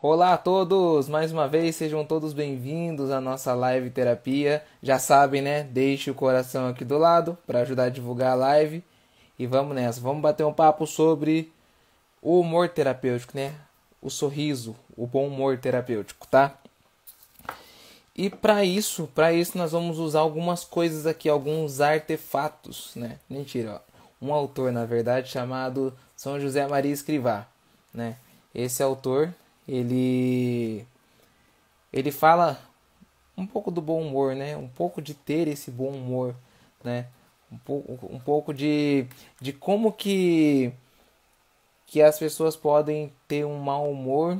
Olá a todos! Mais uma vez, sejam todos bem-vindos à nossa live terapia. Já sabem, né? Deixe o coração aqui do lado para ajudar a divulgar a live. E vamos nessa. Vamos bater um papo sobre o humor terapêutico, né? O sorriso, o bom humor terapêutico, tá? E para isso, para isso nós vamos usar algumas coisas aqui, alguns artefatos, né? Mentira, ó. Um autor, na verdade, chamado São José Maria Escrivá, né? Esse autor, ele ele fala um pouco do bom humor, né? Um pouco de ter esse bom humor, né? Um pouco, um pouco de, de como que que as pessoas podem ter um mau humor,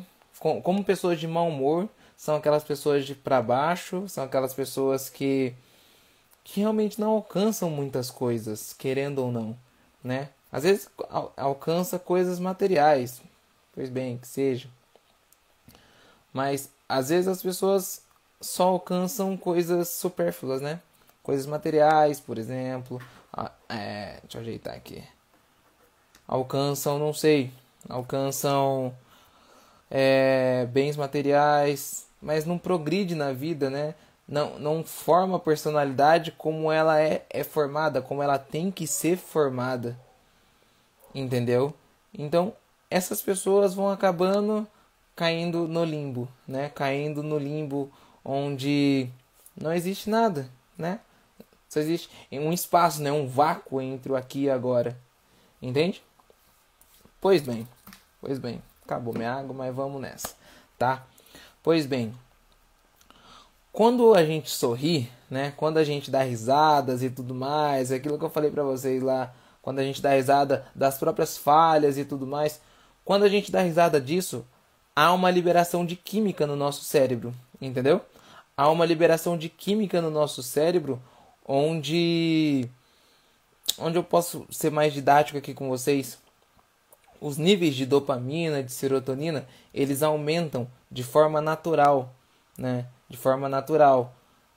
como pessoas de mau humor são aquelas pessoas de para baixo, são aquelas pessoas que que realmente não alcançam muitas coisas, querendo ou não, né? Às vezes al alcança coisas materiais, pois bem, que seja. Mas às vezes as pessoas só alcançam coisas supérfluas, né? Coisas materiais, por exemplo. Ah, é, deixa eu ajeitar aqui. Alcançam, não sei, alcançam é, bens materiais, mas não progride na vida, né? Não, não forma a personalidade como ela é, é formada, como ela tem que ser formada. Entendeu? Então, essas pessoas vão acabando caindo no limbo, né? Caindo no limbo onde não existe nada, né? Só existe um espaço, né? Um vácuo entre o aqui e agora. Entende? Pois bem, pois bem. Acabou minha água, mas vamos nessa, tá? Pois bem, quando a gente sorri, né? Quando a gente dá risadas e tudo mais, aquilo que eu falei para vocês lá, quando a gente dá risada das próprias falhas e tudo mais, quando a gente dá risada disso, há uma liberação de química no nosso cérebro, entendeu? Há uma liberação de química no nosso cérebro onde onde eu posso ser mais didático aqui com vocês. Os níveis de dopamina, de serotonina, eles aumentam de forma natural, né? De forma natural.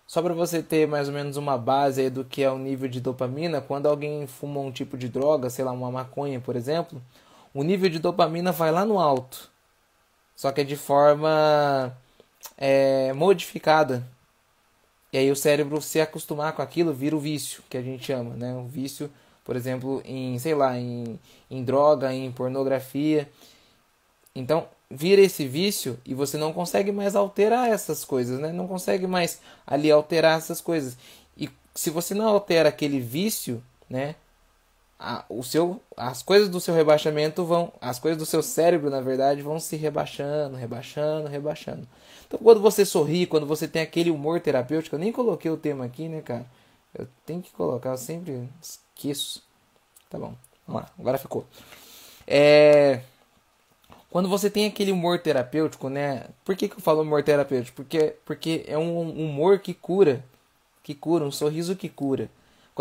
Só para você ter mais ou menos uma base do que é o nível de dopamina, quando alguém fuma um tipo de droga, sei lá, uma maconha, por exemplo, o nível de dopamina vai lá no alto só que é de forma é, modificada. E aí o cérebro se acostumar com aquilo vira o vício, que a gente chama, né? O vício, por exemplo, em, sei lá, em, em droga, em pornografia. Então, vira esse vício e você não consegue mais alterar essas coisas, né? Não consegue mais ali alterar essas coisas. E se você não altera aquele vício, né? A, o seu, as coisas do seu rebaixamento vão, as coisas do seu cérebro, na verdade, vão se rebaixando, rebaixando, rebaixando. Então, quando você sorri, quando você tem aquele humor terapêutico, eu nem coloquei o tema aqui, né, cara? Eu tenho que colocar, eu sempre esqueço. Tá bom, vamos lá, agora ficou. É, quando você tem aquele humor terapêutico, né? Por que, que eu falo humor terapêutico? Porque, porque é um humor que cura, que cura, um sorriso que cura.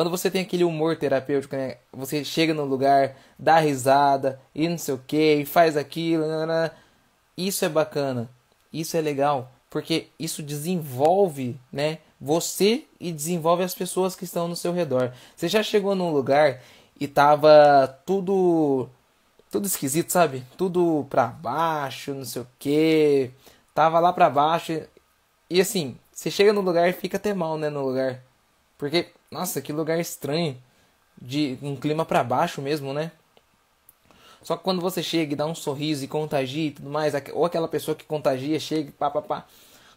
Quando você tem aquele humor terapêutico, né? Você chega no lugar, dá risada e não sei o que, faz aquilo, né, né, né? isso é bacana, isso é legal, porque isso desenvolve, né? Você e desenvolve as pessoas que estão no seu redor. Você já chegou num lugar e tava tudo tudo esquisito, sabe? Tudo pra baixo, não sei o que. Tava lá pra baixo. E assim, você chega no lugar e fica até mal, né? No lugar. Porque nossa, que lugar estranho. De um clima para baixo mesmo, né? Só que quando você chega e dá um sorriso e contagia e tudo mais, ou aquela pessoa que contagia chega e pá, pá, pá,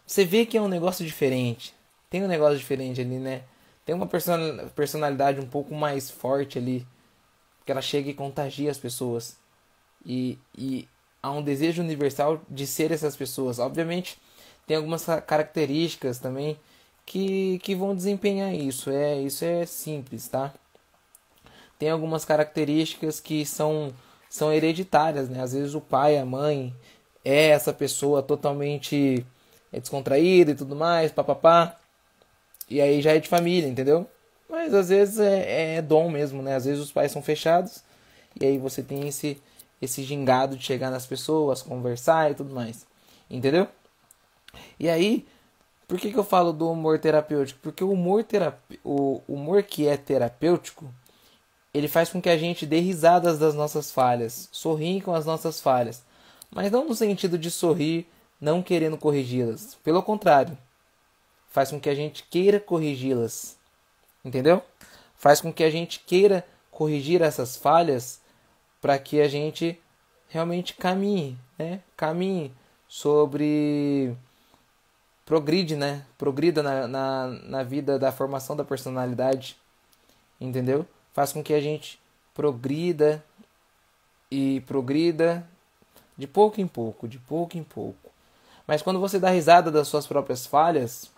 você vê que é um negócio diferente. Tem um negócio diferente ali, né? Tem uma personalidade um pouco mais forte ali. Que ela chega e contagia as pessoas. E, e há um desejo universal de ser essas pessoas. Obviamente, tem algumas características também que, que vão desempenhar isso. É, isso é simples, tá? Tem algumas características que são, são hereditárias, né? Às vezes o pai, a mãe é essa pessoa totalmente é descontraída e tudo mais, papapá. E aí já é de família, entendeu? Mas às vezes é, é dom mesmo, né? Às vezes os pais são fechados e aí você tem esse, esse gingado de chegar nas pessoas, conversar e tudo mais. Entendeu? E aí, por que, que eu falo do humor terapêutico? Porque o humor, terape... o humor que é terapêutico, ele faz com que a gente dê risadas das nossas falhas, sorriem com as nossas falhas. Mas não no sentido de sorrir, não querendo corrigi-las. Pelo contrário, faz com que a gente queira corrigi-las. Entendeu? Faz com que a gente queira corrigir essas falhas para que a gente realmente caminhe, né? Caminhe sobre progride, né? Progrida na, na, na vida da formação da personalidade, entendeu? Faz com que a gente progrida e progrida de pouco em pouco, de pouco em pouco. Mas quando você dá risada das suas próprias falhas,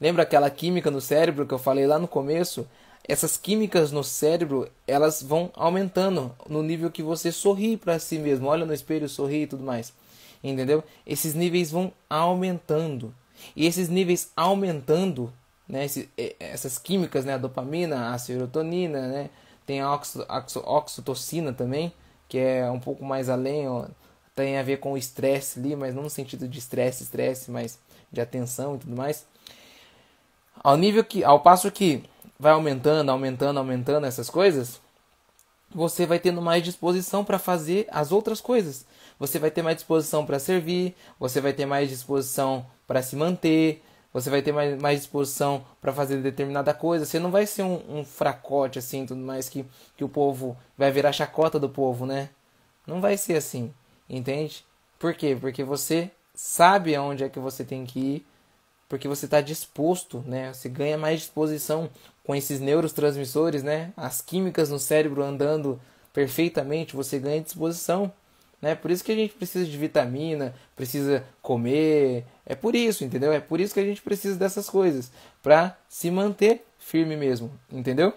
lembra aquela química no cérebro que eu falei lá no começo? Essas químicas no cérebro, elas vão aumentando no nível que você sorri para si mesmo, olha no espelho, sorri e tudo mais entendeu? Esses níveis vão aumentando. E esses níveis aumentando, né, esse, essas químicas, né, a dopamina, a serotonina, né, tem a oxitocina também, que é um pouco mais além, ó, tem a ver com o estresse ali, mas não no sentido de estresse, estresse, mas de atenção e tudo mais. Ao nível que, ao passo que vai aumentando, aumentando, aumentando essas coisas, você vai tendo mais disposição para fazer as outras coisas você vai ter mais disposição para servir, você vai ter mais disposição para se manter, você vai ter mais, mais disposição para fazer determinada coisa. Você não vai ser um, um, fracote assim, tudo mais que, que o povo vai virar chacota do povo, né? Não vai ser assim, entende? Por quê? Porque você sabe aonde é que você tem que ir, porque você está disposto, né? Você ganha mais disposição com esses neurotransmissores, né? As químicas no cérebro andando perfeitamente, você ganha disposição. Né? Por isso que a gente precisa de vitamina, precisa comer. É por isso, entendeu? É por isso que a gente precisa dessas coisas. Para se manter firme mesmo, entendeu?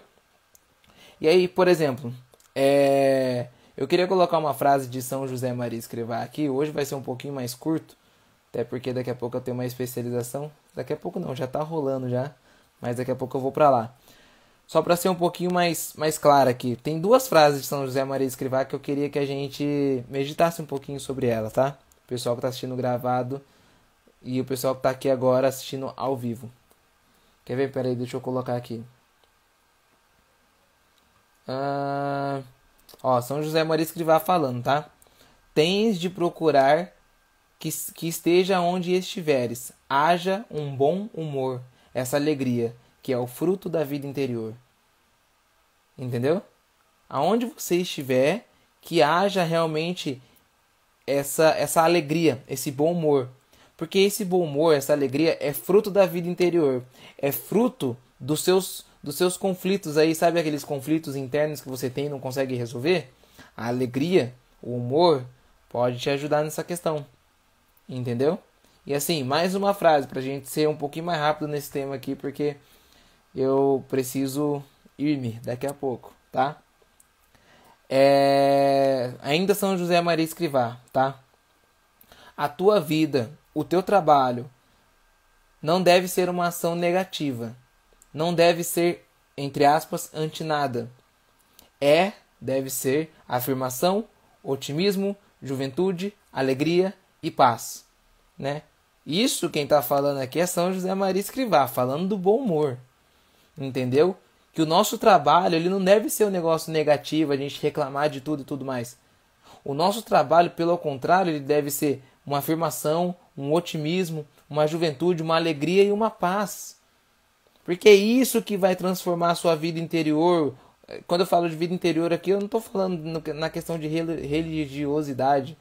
E aí, por exemplo, é... eu queria colocar uma frase de São José Maria Escrivá aqui. Hoje vai ser um pouquinho mais curto, até porque daqui a pouco eu tenho uma especialização. Daqui a pouco não, já está rolando já, mas daqui a pouco eu vou para lá. Só para ser um pouquinho mais, mais claro aqui, tem duas frases de São José Maria Escrivá que eu queria que a gente meditasse um pouquinho sobre ela, tá? O pessoal que está assistindo gravado e o pessoal que está aqui agora assistindo ao vivo. Quer ver? Peraí, deixa eu colocar aqui. Ah, ó, São José Maria Escrivá falando, tá? Tens de procurar que, que esteja onde estiveres, haja um bom humor, essa alegria que é o fruto da vida interior. Entendeu? Aonde você estiver, que haja realmente essa, essa alegria, esse bom humor. Porque esse bom humor, essa alegria é fruto da vida interior, é fruto dos seus dos seus conflitos aí, sabe aqueles conflitos internos que você tem e não consegue resolver? A alegria, o humor pode te ajudar nessa questão. Entendeu? E assim, mais uma frase pra gente ser um pouquinho mais rápido nesse tema aqui, porque eu preciso ir-me daqui a pouco, tá? É... Ainda São José Maria Escrivá, tá? A tua vida, o teu trabalho, não deve ser uma ação negativa. Não deve ser, entre aspas, anti nada. É, deve ser afirmação, otimismo, juventude, alegria e paz, né? Isso quem está falando aqui é São José Maria Escrivá, falando do bom humor entendeu? Que o nosso trabalho ele não deve ser um negócio negativo, a gente reclamar de tudo e tudo mais. O nosso trabalho, pelo contrário, ele deve ser uma afirmação, um otimismo, uma juventude, uma alegria e uma paz. Porque é isso que vai transformar a sua vida interior. Quando eu falo de vida interior aqui, eu não estou falando na questão de religiosidade.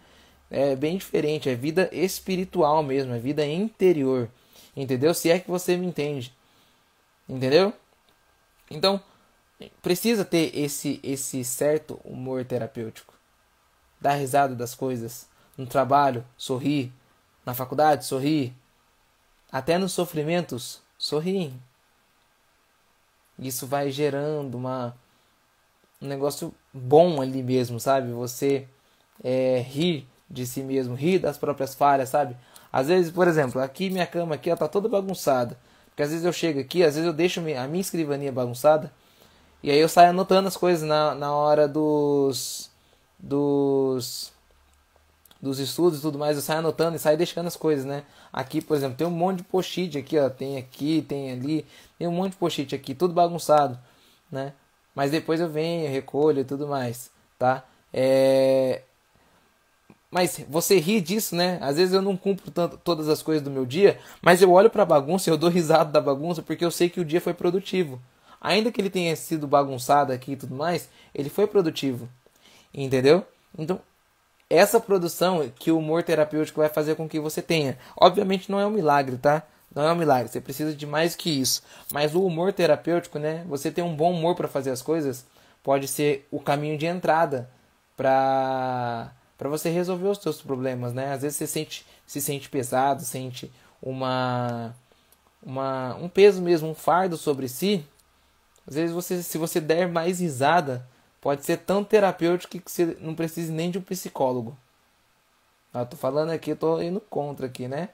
É bem diferente, é vida espiritual mesmo, é vida interior. Entendeu? Se é que você me entende. Entendeu? Então, precisa ter esse esse certo humor terapêutico. Dar risada das coisas, no trabalho, sorrir, na faculdade, sorrir, até nos sofrimentos, sorrir. Isso vai gerando uma um negócio bom ali mesmo, sabe? Você é, rir de si mesmo, rir das próprias falhas, sabe? Às vezes, por exemplo, aqui minha cama aqui, ela tá toda bagunçada. Porque às vezes eu chego aqui, às vezes eu deixo a minha escrivania bagunçada. E aí eu saio anotando as coisas na, na hora dos. dos. dos estudos e tudo mais. Eu saio anotando e saio deixando as coisas, né? Aqui, por exemplo, tem um monte de post-it aqui, ó. Tem aqui, tem ali. Tem um monte de post-it aqui, tudo bagunçado, né? Mas depois eu venho, recolho e tudo mais, tá? É... mas você ri disso, né? Às vezes eu não cumpro tanto, todas as coisas do meu dia, mas eu olho para a bagunça, eu dou risada da bagunça porque eu sei que o dia foi produtivo. Ainda que ele tenha sido bagunçado aqui e tudo mais, ele foi produtivo. Entendeu? Então, essa produção que o humor terapêutico vai fazer com que você tenha. Obviamente não é um milagre, tá? Não é um milagre, você precisa de mais que isso. Mas o humor terapêutico, né? Você ter um bom humor para fazer as coisas, pode ser o caminho de entrada para para você resolver os seus problemas, né? Às vezes você sente, se sente pesado, sente uma, uma um peso mesmo, um fardo sobre si. Às vezes você, se você der mais risada, pode ser tão terapêutico que você não precise nem de um psicólogo. Eu tô falando aqui, eu tô indo contra aqui, né?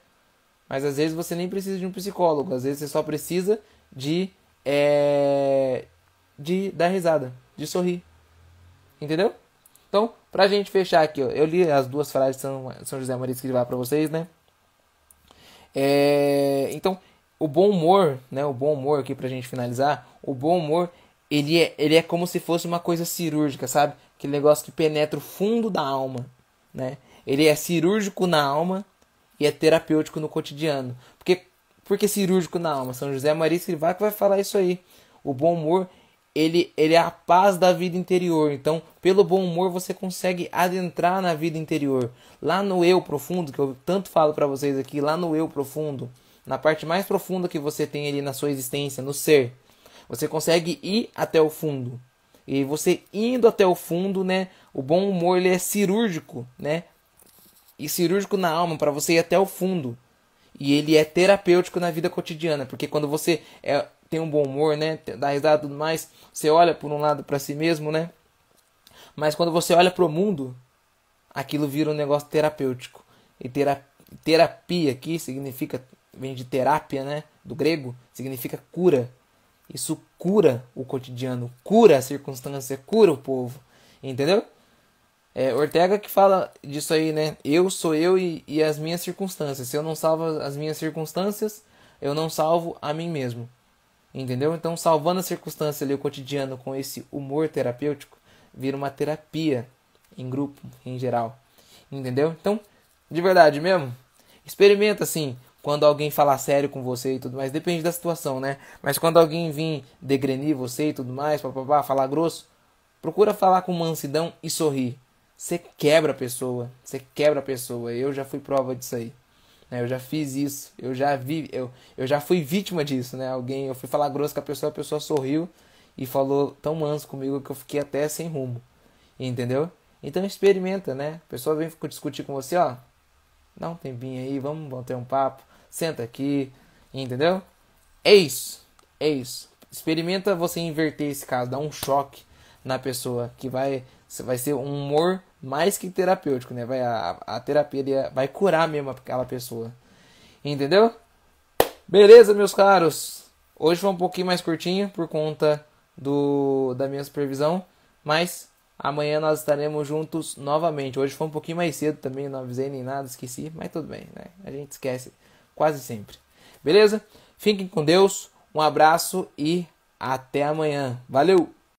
Mas às vezes você nem precisa de um psicólogo, às vezes você só precisa de é, de dar risada, de sorrir. Entendeu? Então, pra gente fechar aqui, ó, eu li as duas frases de São, São José Maria Escrivá para vocês, né? É, então, o bom humor, né? O bom humor aqui pra gente finalizar, o bom humor, ele é, ele é como se fosse uma coisa cirúrgica, sabe? Aquele negócio que penetra o fundo da alma, né? Ele é cirúrgico na alma e é terapêutico no cotidiano. Porque, porque cirúrgico na alma? São José Maria Escrivá que vai falar isso aí. O bom humor, ele, ele é a paz da vida interior. Então, pelo bom humor, você consegue adentrar na vida interior. Lá no eu profundo, que eu tanto falo para vocês aqui, lá no eu profundo, na parte mais profunda que você tem ali na sua existência, no ser, você consegue ir até o fundo. E você indo até o fundo, né? O bom humor ele é cirúrgico, né? E cirúrgico na alma para você ir até o fundo. E ele é terapêutico na vida cotidiana, porque quando você é, tem um bom humor, né? Dá risada e tudo mais. Você olha por um lado para si mesmo, né? Mas quando você olha para o mundo, aquilo vira um negócio terapêutico. E terapia aqui significa, vem de terapia, né? Do grego, significa cura. Isso cura o cotidiano, cura a circunstância, cura o povo. Entendeu? É, Ortega que fala disso aí, né? Eu sou eu e, e as minhas circunstâncias. Se eu não salvo as minhas circunstâncias, eu não salvo a mim mesmo. Entendeu? Então, salvando a circunstância ali, o cotidiano, com esse humor terapêutico, vira uma terapia em grupo, em geral. Entendeu? Então, de verdade mesmo, experimenta assim, quando alguém falar sério com você e tudo mais, depende da situação, né? Mas quando alguém vir degrenir você e tudo mais, papapá, falar grosso, procura falar com mansidão e sorrir. Você quebra a pessoa, você quebra a pessoa. Eu já fui prova disso aí. Né? Eu já fiz isso, eu já vi, eu, eu já fui vítima disso, né? Alguém, eu fui falar grosso com a pessoa, a pessoa sorriu e falou tão manso comigo que eu fiquei até sem rumo. Entendeu? Então experimenta, né? A pessoa vem discutir com você, ó. Dá um tempinho aí, vamos bater um papo. Senta aqui, entendeu? É isso. É isso. Experimenta você inverter esse caso, dar um choque na pessoa que vai vai ser um humor mais que terapêutico, né? Vai, a, a terapia vai curar mesmo aquela pessoa. Entendeu? Beleza, meus caros. Hoje foi um pouquinho mais curtinho por conta do da minha supervisão, mas amanhã nós estaremos juntos novamente. Hoje foi um pouquinho mais cedo também, não avisei nem nada, esqueci, mas tudo bem, né? A gente esquece quase sempre. Beleza? Fiquem com Deus. Um abraço e até amanhã. Valeu!